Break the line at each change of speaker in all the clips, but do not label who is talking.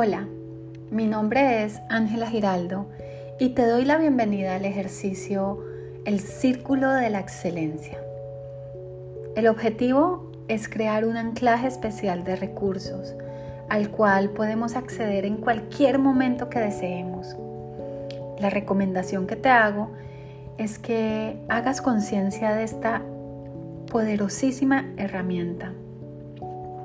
Hola, mi nombre es Ángela Giraldo y te doy la bienvenida al ejercicio El Círculo de la Excelencia. El objetivo es crear un anclaje especial de recursos al cual podemos acceder en cualquier momento que deseemos. La recomendación que te hago es que hagas conciencia de esta poderosísima herramienta.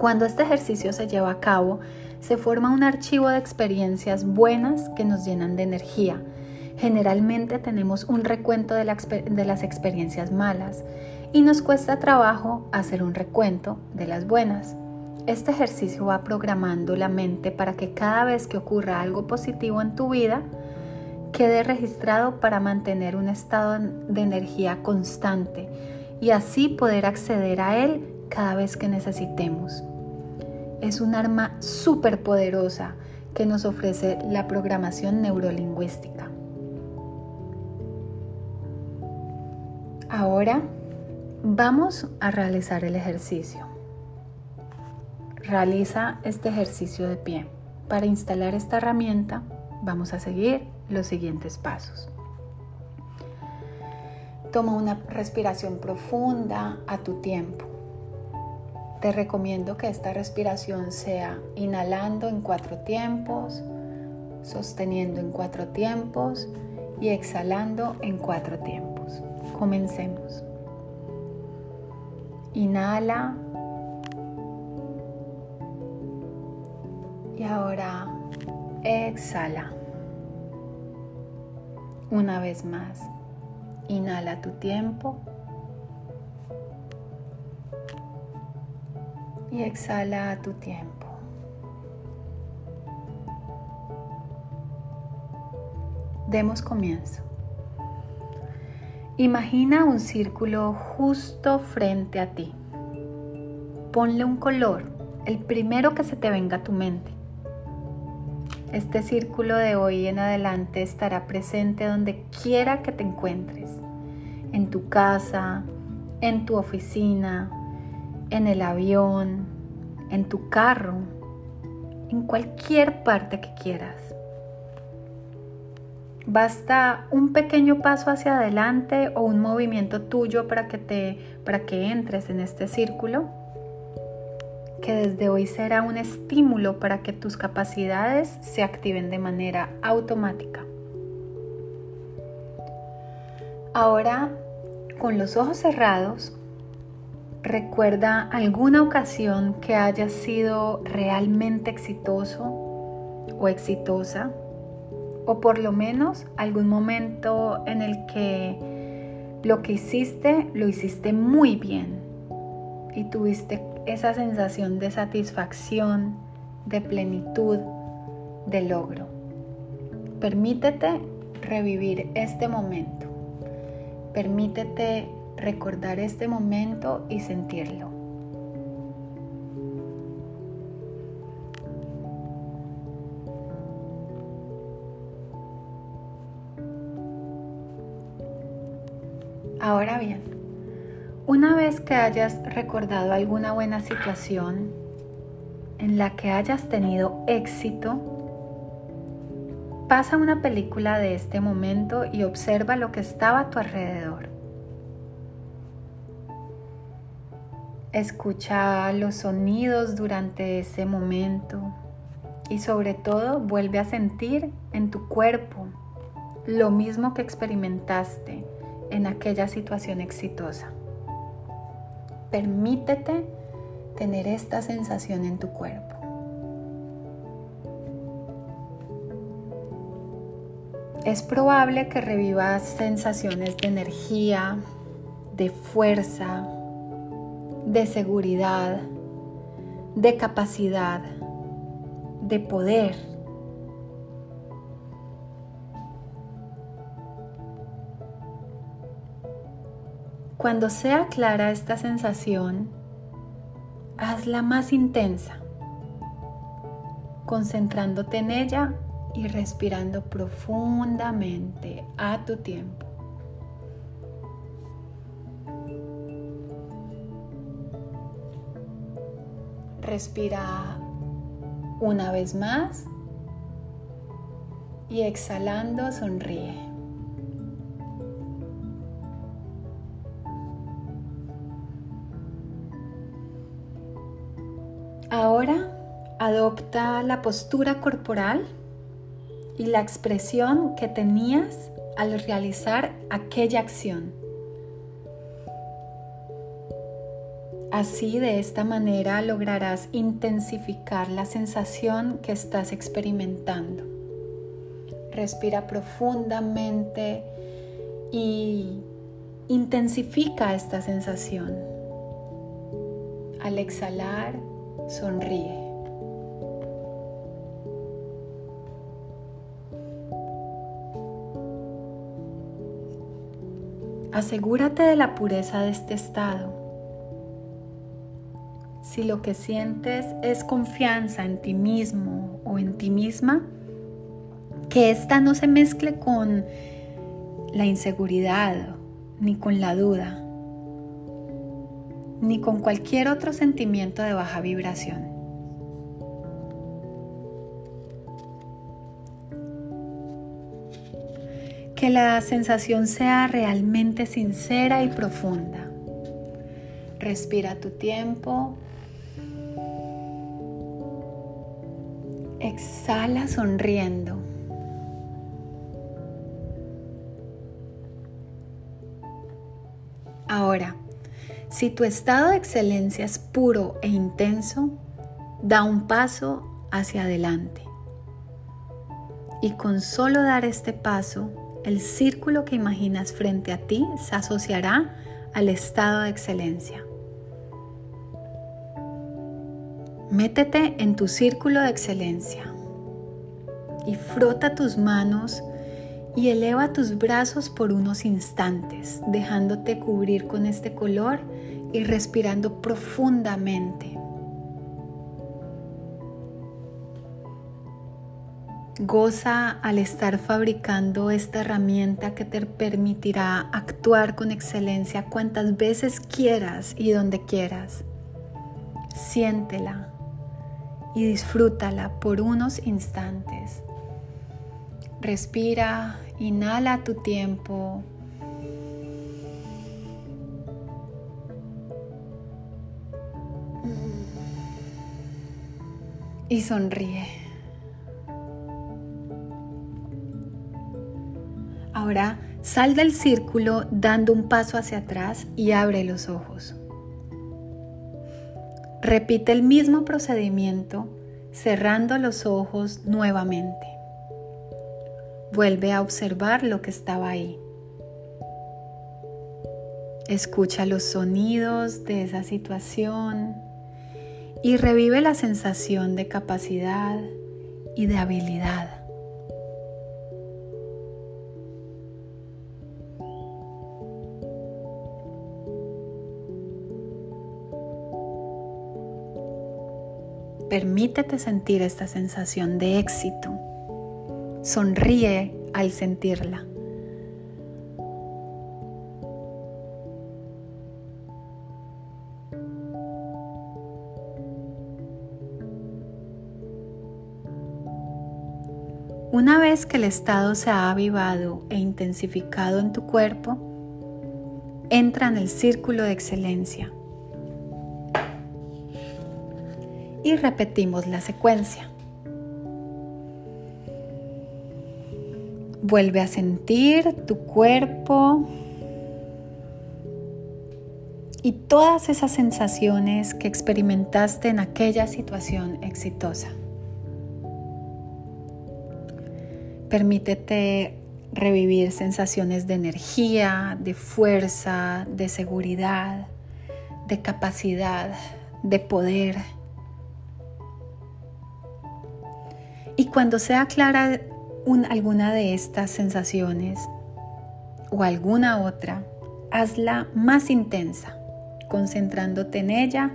Cuando este ejercicio se lleva a cabo, se forma un archivo de experiencias buenas que nos llenan de energía. Generalmente tenemos un recuento de, las experiencias malas y nos cuesta trabajo hacer un recuento de las buenas. Este ejercicio va programando la mente para que cada vez que ocurra algo positivo en tu vida, quede registrado para mantener un estado de energía constante y así poder acceder a él cada vez que necesitemos es un arma súper poderosa que nos ofrece la programación neurolingüística. Ahora vamos a realizar el ejercicio. Realiza este ejercicio de pie. Para instalar esta herramienta vamos a seguir los siguientes pasos. Toma una respiración profunda a tu tiempo. Te recomiendo que esta respiración sea inhalando en cuatro tiempos, sosteniendo en cuatro tiempos y exhalando en cuatro tiempos. Comencemos. Inhala. Y ahora exhala. Una vez más. Inhala tu tiempo. Y exhala a tu tiempo. Demos comienzo. Imagina un círculo justo frente a ti. Ponle un color, el primero que se te venga a tu mente. Este círculo de hoy en adelante estará presente donde quiera que te encuentres, en tu casa, en tu oficina, en el avión, en tu carro, en cualquier parte que quieras. Basta un pequeño paso hacia adelante o un movimiento tuyo para que te para que entres en este círculo que desde hoy será un estímulo para que tus capacidades se activen de manera automática. Ahora, con los ojos cerrados, ¿Recuerda alguna ocasión que haya sido realmente exitoso o exitosa? O por lo menos algún momento en el que lo que hiciste lo hiciste muy bien y tuviste esa sensación de satisfacción, de plenitud, de logro. Permítete revivir este momento. Permítete recordar este momento y sentirlo. Ahora bien, una vez que hayas recordado alguna buena situación en la que hayas tenido éxito, pasa una película de este momento y observa lo que estaba a tu alrededor. Escucha los sonidos durante ese momento y sobre todo vuelve a sentir en tu cuerpo lo mismo que experimentaste en aquella situación exitosa. Permítete tener esta sensación en tu cuerpo. Es probable que revivas sensaciones de energía, de fuerza, de seguridad, de capacidad, de poder. Cuando sea clara esta sensación, hazla más intensa, concentrándote en ella y respirando profundamente a tu tiempo. Respira una vez más y exhalando sonríe. Ahora adopta la postura corporal y la expresión que tenías al realizar aquella acción. Así de esta manera lograrás intensificar la sensación que estás experimentando. Respira profundamente y intensifica esta sensación. Al exhalar, sonríe. Asegúrate de la pureza de este estado. Si lo que sientes es confianza en ti mismo o en ti misma, que ésta no se mezcle con la inseguridad ni con la duda, ni con cualquier otro sentimiento de baja vibración. que la sensación sea realmente sincera y profunda. Respira tu tiempo. Exhala sonriendo. Ahora, si tu estado de excelencia es puro e intenso, da un paso hacia adelante. Y con solo dar este paso, el círculo que imaginas frente a ti se asociará al estado de excelencia. Métete en tu círculo de excelencia y frota tus manos y eleva tus brazos por unos instantes, dejándote cubrir con este color y respirando profundamente. Goza al estar fabricando esta herramienta que te permitirá actuar con excelencia cuantas veces quieras y donde quieras. Siéntela y disfrútala por unos instantes. Respira, inhala tu tiempo. Y sonríe. Ahora sal del círculo dando un paso hacia atrás y abre los ojos. Repite el mismo procedimiento cerrando los ojos nuevamente. Vuelve a observar lo que estaba ahí. Escucha los sonidos de esa situación y revive la sensación de capacidad y de habilidad. Permítete sentir esta sensación de éxito. Sonríe al sentirla. Una vez que el estado se ha avivado e intensificado en tu cuerpo, entra en el círculo de excelencia y repetimos la secuencia. Vuelve a sentir tu cuerpo y todas esas sensaciones que experimentaste en aquella situación exitosa. Permítete revivir sensaciones de energía, de fuerza, de seguridad, de capacidad, de poder Y cuando sea clara alguna de estas sensaciones o alguna otra, hazla más intensa, concentrándote en ella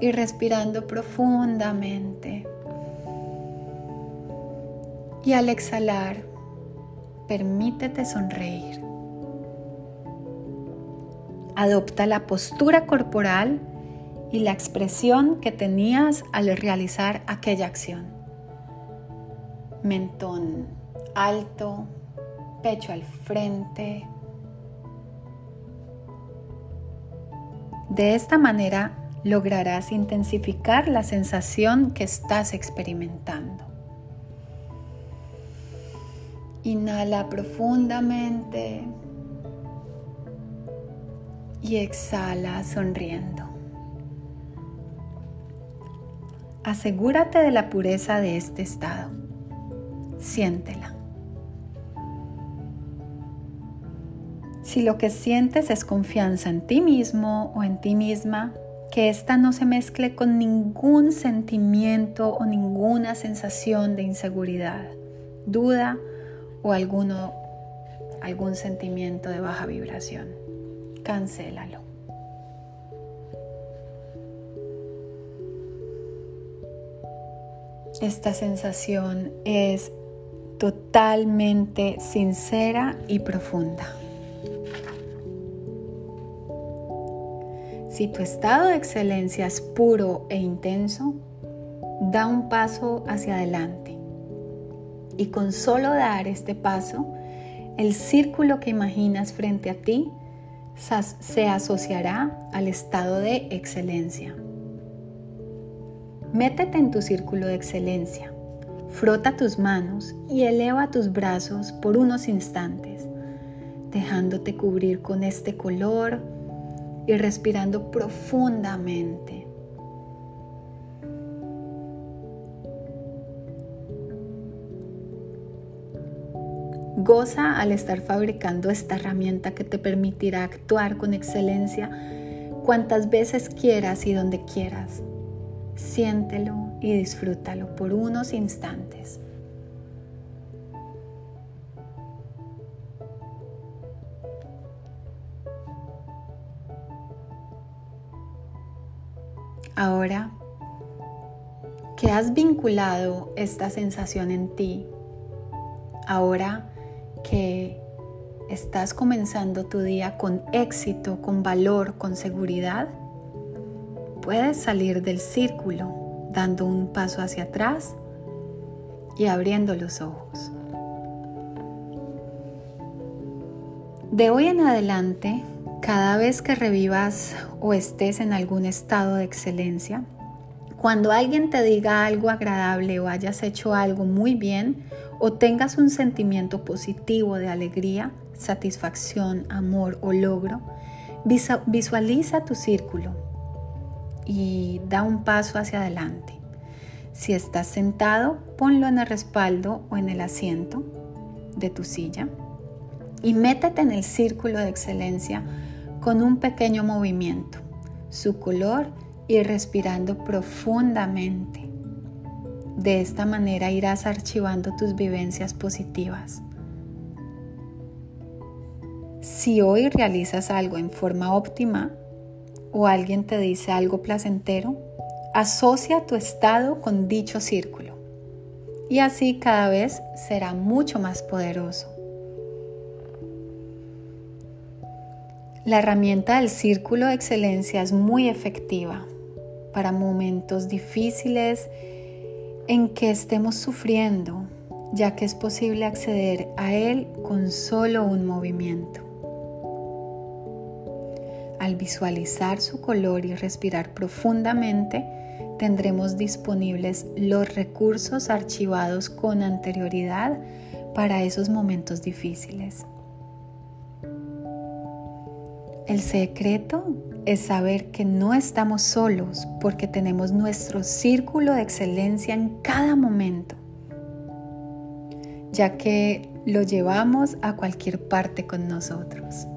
y respirando profundamente. Y al exhalar, permítete sonreír. Adopta la postura corporal y la expresión que tenías al realizar aquella acción mentón alto, pecho al frente. De esta manera lograrás intensificar la sensación que estás experimentando. Inhala profundamente y exhala sonriendo. Asegúrate de la pureza de este estado. Siéntela. Si lo que sientes es confianza en ti mismo o en ti misma, que ésta no se mezcle con ningún sentimiento o ninguna sensación de inseguridad, duda o alguno, algún sentimiento de baja vibración. Cancélalo. Esta sensación es totalmente sincera y profunda. Si tu estado de excelencia es puro e intenso, da un paso hacia adelante. Y con solo dar este paso, el círculo que imaginas frente a ti se asociará al estado de excelencia. Métete en tu círculo de excelencia, frota tus manos y eleva tus brazos por unos instantes, dejándote cubrir con este color y respirando profundamente. Goza al estar fabricando esta herramienta que te permitirá actuar con excelencia cuantas veces quieras y donde quieras siéntelo y disfrútalo por unos instantes. Ahora que has vinculado esta sensación en ti, ahora que estás comenzando tu día con éxito, con valor, con seguridad, puedes salir del círculo dando un paso hacia atrás y abriendo los ojos. De hoy en adelante, cada vez que revivas o estés en algún estado de excelencia, cuando alguien te diga algo agradable o hayas hecho algo muy bien o tengas un sentimiento positivo de alegría, satisfacción, amor o logro, visualiza tu círculo y da un paso hacia adelante. Si estás sentado, ponlo en el respaldo o en el asiento de tu silla y métete en el círculo de excelencia con un pequeño movimiento, su color y respirando profundamente. De esta manera irás archivando tus vivencias positivas. Si hoy realizas algo en forma óptima, o alguien te dice algo placentero, asocia tu estado con dicho círculo y así cada vez será mucho más poderoso. La herramienta del círculo de excelencia es muy efectiva para momentos difíciles en que estemos sufriendo, ya que es posible acceder a él con solo un movimiento. Al visualizar su color y respirar profundamente, tendremos disponibles los recursos archivados con anterioridad para esos momentos difíciles. El secreto es saber que no estamos solos porque tenemos nuestro círculo de excelencia en cada momento, ya que lo llevamos a cualquier parte con nosotros.